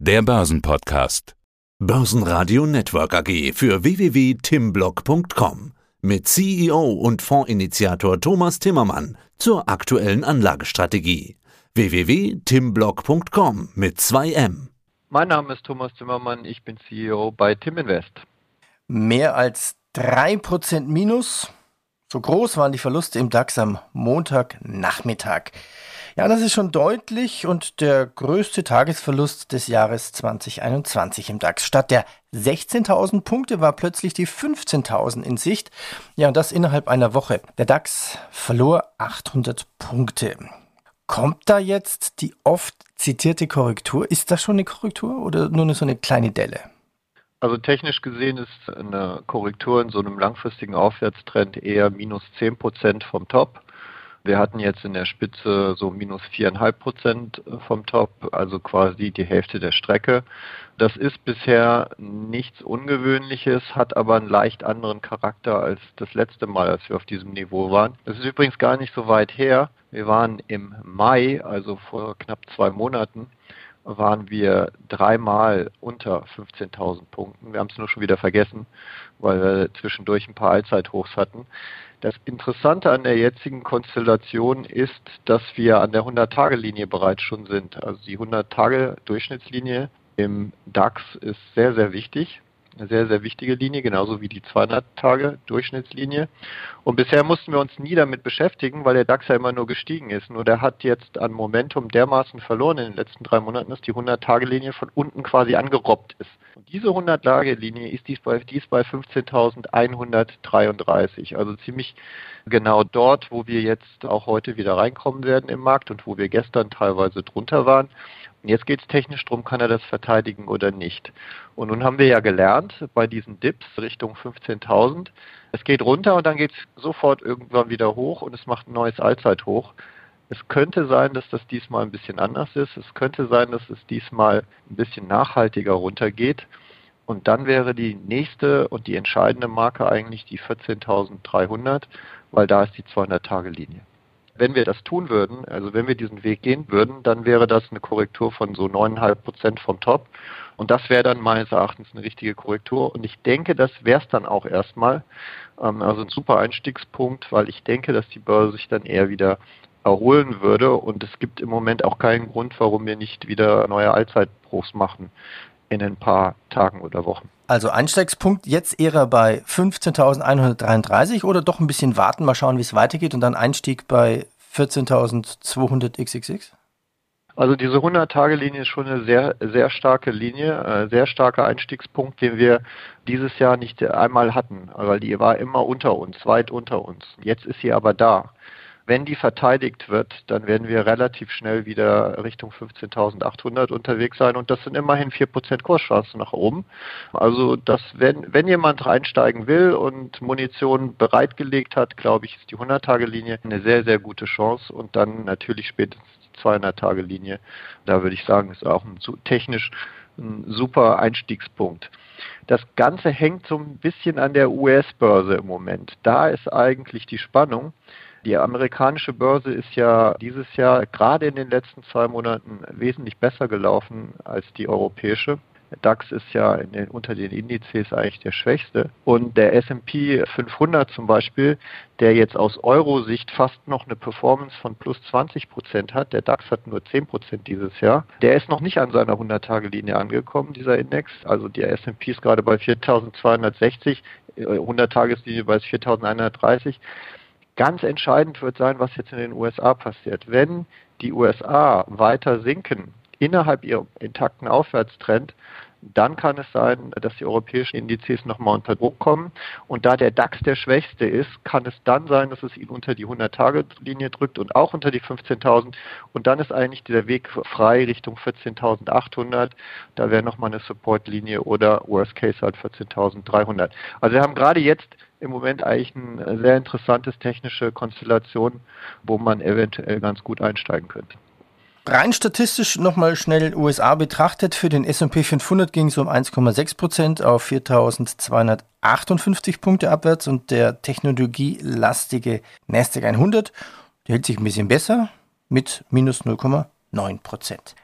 der Börsenpodcast. Börsenradio Network AG für www.timblock.com mit CEO und Fondsinitiator Thomas Timmermann zur aktuellen Anlagestrategie. www.timblock.com mit 2M. Mein Name ist Thomas Timmermann, ich bin CEO bei Tim Invest. Mehr als 3% Minus. So groß waren die Verluste im DAX am Montagnachmittag. Ja, das ist schon deutlich und der größte Tagesverlust des Jahres 2021 im DAX. Statt der 16.000 Punkte war plötzlich die 15.000 in Sicht. Ja, und das innerhalb einer Woche. Der DAX verlor 800 Punkte. Kommt da jetzt die oft zitierte Korrektur? Ist das schon eine Korrektur oder nur so eine kleine Delle? Also technisch gesehen ist eine Korrektur in so einem langfristigen Aufwärtstrend eher minus 10 Prozent vom Top. Wir hatten jetzt in der Spitze so minus viereinhalb Prozent vom Top, also quasi die Hälfte der Strecke. Das ist bisher nichts Ungewöhnliches, hat aber einen leicht anderen Charakter als das letzte Mal, als wir auf diesem Niveau waren. Das ist übrigens gar nicht so weit her. Wir waren im Mai, also vor knapp zwei Monaten, waren wir dreimal unter 15.000 Punkten. Wir haben es nur schon wieder vergessen, weil wir zwischendurch ein paar Allzeithochs hatten. Das Interessante an der jetzigen Konstellation ist, dass wir an der 100-Tage-Linie bereits schon sind. Also die 100-Tage-Durchschnittslinie im DAX ist sehr, sehr wichtig eine sehr, sehr wichtige Linie, genauso wie die 200-Tage-Durchschnittslinie. Und bisher mussten wir uns nie damit beschäftigen, weil der DAX ja immer nur gestiegen ist. Nur der hat jetzt an Momentum dermaßen verloren in den letzten drei Monaten, dass die 100-Tage-Linie von unten quasi angerobbt ist. Und diese 100-Tage-Linie ist dies bei, dies bei 15.133, also ziemlich genau dort, wo wir jetzt auch heute wieder reinkommen werden im Markt und wo wir gestern teilweise drunter waren. Jetzt geht es technisch darum, kann er das verteidigen oder nicht. Und nun haben wir ja gelernt, bei diesen Dips Richtung 15.000, es geht runter und dann geht es sofort irgendwann wieder hoch und es macht ein neues Allzeithoch. Es könnte sein, dass das diesmal ein bisschen anders ist. Es könnte sein, dass es diesmal ein bisschen nachhaltiger runtergeht. Und dann wäre die nächste und die entscheidende Marke eigentlich die 14.300, weil da ist die 200-Tage-Linie wenn wir das tun würden, also wenn wir diesen Weg gehen würden, dann wäre das eine Korrektur von so neuneinhalb Prozent vom Top. Und das wäre dann meines Erachtens eine richtige Korrektur. Und ich denke, das wäre es dann auch erstmal. Ähm, also ein super Einstiegspunkt, weil ich denke, dass die Börse sich dann eher wieder erholen würde. Und es gibt im Moment auch keinen Grund, warum wir nicht wieder neue Allzeitbruchs machen in ein paar Tagen oder Wochen. Also Einstiegspunkt jetzt eher bei 15.133 oder doch ein bisschen warten, mal schauen, wie es weitergeht und dann Einstieg bei 14.200 XXX? Also diese 100-Tage-Linie ist schon eine sehr, sehr starke Linie, äh, sehr starker Einstiegspunkt, den wir dieses Jahr nicht einmal hatten, weil die war immer unter uns, weit unter uns. Jetzt ist sie aber da. Wenn die verteidigt wird, dann werden wir relativ schnell wieder Richtung 15.800 unterwegs sein und das sind immerhin 4% Kurschance nach oben. Also das, wenn, wenn jemand reinsteigen will und Munition bereitgelegt hat, glaube ich, ist die 100-Tage-Linie eine sehr, sehr gute Chance und dann natürlich spätestens die 200-Tage-Linie. Da würde ich sagen, ist auch ein, technisch ein super Einstiegspunkt. Das Ganze hängt so ein bisschen an der US-Börse im Moment. Da ist eigentlich die Spannung. Die amerikanische Börse ist ja dieses Jahr gerade in den letzten zwei Monaten wesentlich besser gelaufen als die europäische. Der DAX ist ja den, unter den Indizes eigentlich der schwächste. Und der S&P 500 zum Beispiel, der jetzt aus Euro-Sicht fast noch eine Performance von plus 20 Prozent hat, der DAX hat nur 10 Prozent dieses Jahr, der ist noch nicht an seiner 100-Tage-Linie angekommen, dieser Index. Also der S&P ist gerade bei 4.260, 100-Tageslinie bei 4.130. Ganz entscheidend wird sein, was jetzt in den USA passiert. Wenn die USA weiter sinken innerhalb ihrer intakten Aufwärtstrend, dann kann es sein, dass die europäischen Indizes nochmal unter Druck kommen. Und da der DAX der schwächste ist, kann es dann sein, dass es ihn unter die 100-Tage-Linie drückt und auch unter die 15.000. Und dann ist eigentlich der Weg frei Richtung 14.800. Da wäre nochmal eine Support-Linie oder Worst Case halt 14.300. Also wir haben gerade jetzt im Moment eigentlich eine sehr interessantes technische Konstellation, wo man eventuell ganz gut einsteigen könnte. Rein statistisch nochmal schnell USA betrachtet. Für den S&P 500 ging es um 1,6 Prozent auf 4.258 Punkte abwärts und der technologielastige Nasdaq 100 der hält sich ein bisschen besser mit minus 0,9 Prozent.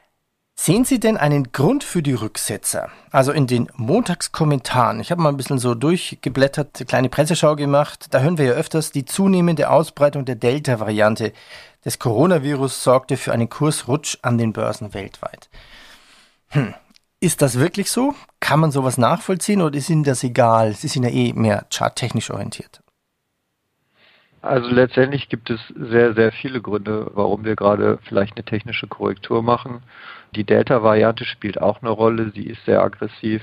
Sehen Sie denn einen Grund für die Rücksetzer? Also in den Montagskommentaren. Ich habe mal ein bisschen so durchgeblättert, eine kleine Presseschau gemacht. Da hören wir ja öfters, die zunehmende Ausbreitung der Delta-Variante des Coronavirus sorgte für einen Kursrutsch an den Börsen weltweit. Hm. Ist das wirklich so? Kann man sowas nachvollziehen oder ist Ihnen das egal? Sie sind ja eh mehr charttechnisch orientiert. Also letztendlich gibt es sehr, sehr viele Gründe, warum wir gerade vielleicht eine technische Korrektur machen. Die Delta-Variante spielt auch eine Rolle. Sie ist sehr aggressiv,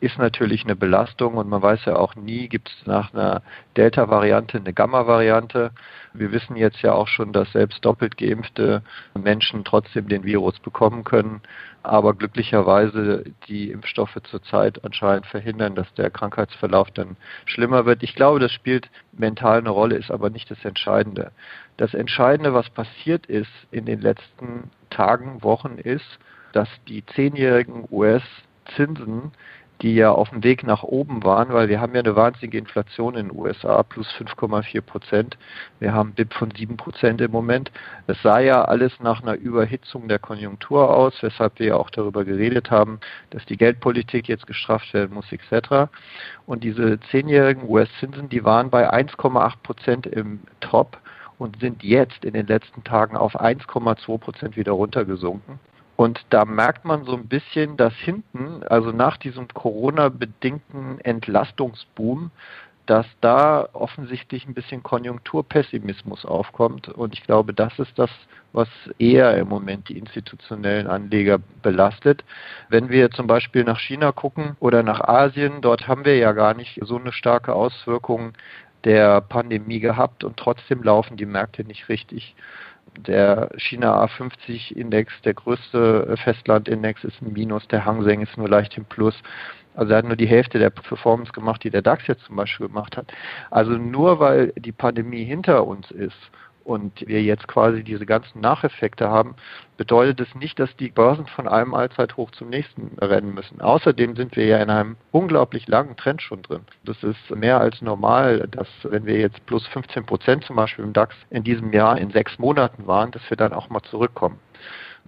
ist natürlich eine Belastung und man weiß ja auch nie, gibt es nach einer Delta-Variante eine Gamma-Variante. Wir wissen jetzt ja auch schon, dass selbst doppelt geimpfte Menschen trotzdem den Virus bekommen können aber glücklicherweise die Impfstoffe zurzeit anscheinend verhindern, dass der Krankheitsverlauf dann schlimmer wird. Ich glaube, das spielt mental eine Rolle, ist aber nicht das Entscheidende. Das Entscheidende, was passiert ist in den letzten Tagen, Wochen, ist, dass die zehnjährigen US-Zinsen die ja auf dem Weg nach oben waren, weil wir haben ja eine wahnsinnige Inflation in den USA, plus 5,4 Prozent. Wir haben BIP von 7 Prozent im Moment. Es sah ja alles nach einer Überhitzung der Konjunktur aus, weshalb wir ja auch darüber geredet haben, dass die Geldpolitik jetzt gestrafft werden muss, etc. Und diese zehnjährigen US-Zinsen, die waren bei 1,8 Prozent im Top und sind jetzt in den letzten Tagen auf 1,2 Prozent wieder runtergesunken. Und da merkt man so ein bisschen, dass hinten, also nach diesem Corona-bedingten Entlastungsboom, dass da offensichtlich ein bisschen Konjunkturpessimismus aufkommt. Und ich glaube, das ist das, was eher im Moment die institutionellen Anleger belastet. Wenn wir zum Beispiel nach China gucken oder nach Asien, dort haben wir ja gar nicht so eine starke Auswirkung der Pandemie gehabt und trotzdem laufen die Märkte nicht richtig. Der China A50-Index, der größte Festlandindex, ist ein Minus, der Hang Seng ist nur leicht im Plus. Also er hat nur die Hälfte der Performance gemacht, die der DAX jetzt zum Beispiel gemacht hat. Also nur weil die Pandemie hinter uns ist und wir jetzt quasi diese ganzen Nacheffekte haben, bedeutet es nicht, dass die Börsen von einem Allzeithoch zum nächsten rennen müssen. Außerdem sind wir ja in einem unglaublich langen Trend schon drin. Das ist mehr als normal, dass wenn wir jetzt plus 15 Prozent zum Beispiel im DAX in diesem Jahr in sechs Monaten waren, dass wir dann auch mal zurückkommen.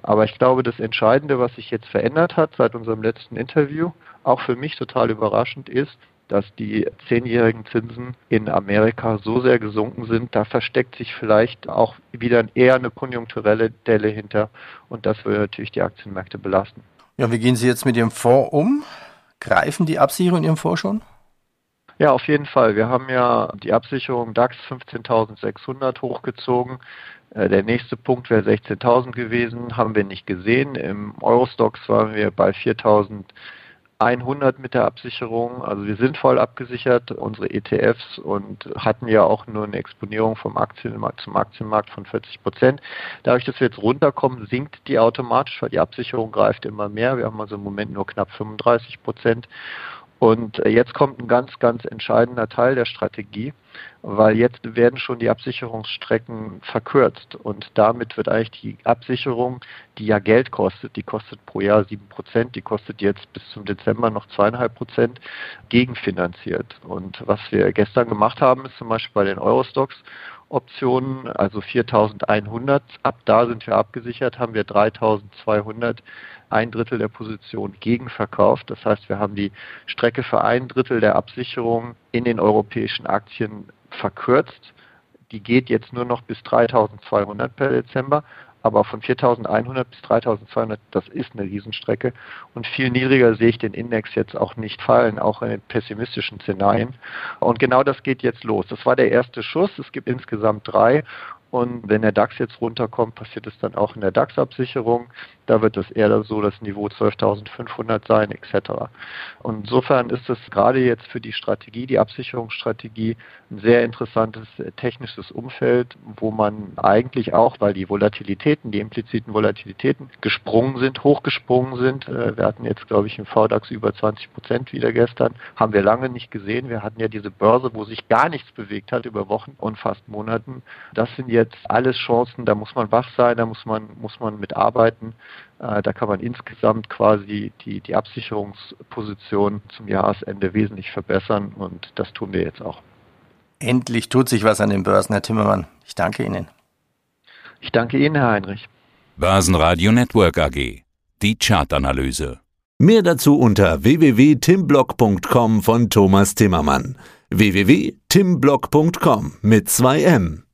Aber ich glaube, das Entscheidende, was sich jetzt verändert hat seit unserem letzten Interview, auch für mich total überraschend ist, dass die zehnjährigen Zinsen in Amerika so sehr gesunken sind, da versteckt sich vielleicht auch wieder eher eine konjunkturelle Delle hinter und das würde natürlich die Aktienmärkte belasten. Ja, wie gehen Sie jetzt mit Ihrem Fonds um? Greifen die Absicherungen in Ihrem Fonds schon? Ja, auf jeden Fall. Wir haben ja die Absicherung DAX 15.600 hochgezogen. Äh, der nächste Punkt wäre 16.000 gewesen, haben wir nicht gesehen. Im Eurostox waren wir bei 4.000 100 mit der Absicherung. Also wir sind voll abgesichert, unsere ETFs und hatten ja auch nur eine Exponierung vom Aktienmarkt zum Aktienmarkt von 40 Prozent. Dadurch, dass wir jetzt runterkommen, sinkt die automatisch, weil die Absicherung greift immer mehr. Wir haben also im Moment nur knapp 35 Prozent. Und äh, jetzt kommt ein ganz, ganz entscheidender Teil der Strategie, weil jetzt werden schon die Absicherungsstrecken verkürzt und damit wird eigentlich die Absicherung, die ja Geld kostet, die kostet pro Jahr sieben Prozent, die kostet jetzt bis zum Dezember noch zweieinhalb Prozent, gegenfinanziert. Und was wir gestern gemacht haben, ist zum Beispiel bei den Eurostocks Optionen, also 4100. Ab da sind wir abgesichert, haben wir 3200, ein Drittel der Position gegenverkauft. Das heißt, wir haben die Strecke für ein Drittel der Absicherung in den europäischen Aktien verkürzt. Die geht jetzt nur noch bis 3200 per Dezember. Aber von 4100 bis 3200, das ist eine Riesenstrecke. Und viel niedriger sehe ich den Index jetzt auch nicht fallen, auch in den pessimistischen Szenarien. Und genau das geht jetzt los. Das war der erste Schuss. Es gibt insgesamt drei. Und wenn der DAX jetzt runterkommt, passiert es dann auch in der DAX-Absicherung. Da wird es eher so das Niveau 12.500 sein, etc. Und insofern ist es gerade jetzt für die Strategie, die Absicherungsstrategie, ein sehr interessantes äh, technisches Umfeld, wo man eigentlich auch, weil die Volatilitäten, die impliziten Volatilitäten gesprungen sind, hochgesprungen sind. Äh, wir hatten jetzt, glaube ich, im VDAX über 20 Prozent wieder gestern. Haben wir lange nicht gesehen. Wir hatten ja diese Börse, wo sich gar nichts bewegt hat über Wochen und fast Monaten. Das sind jetzt alles Chancen, da muss man wach sein, da muss man, muss man mitarbeiten. Äh, da kann man insgesamt quasi die, die Absicherungsposition zum Jahresende wesentlich verbessern und das tun wir jetzt auch. Endlich tut sich was an den Börsen, Herr Timmermann. Ich danke Ihnen. Ich danke Ihnen, Herr Heinrich. Börsenradio Network AG. die Chartanalyse. Mehr dazu unter www.timblock.com von Thomas Timmermann. www.timblock.com mit 2 M.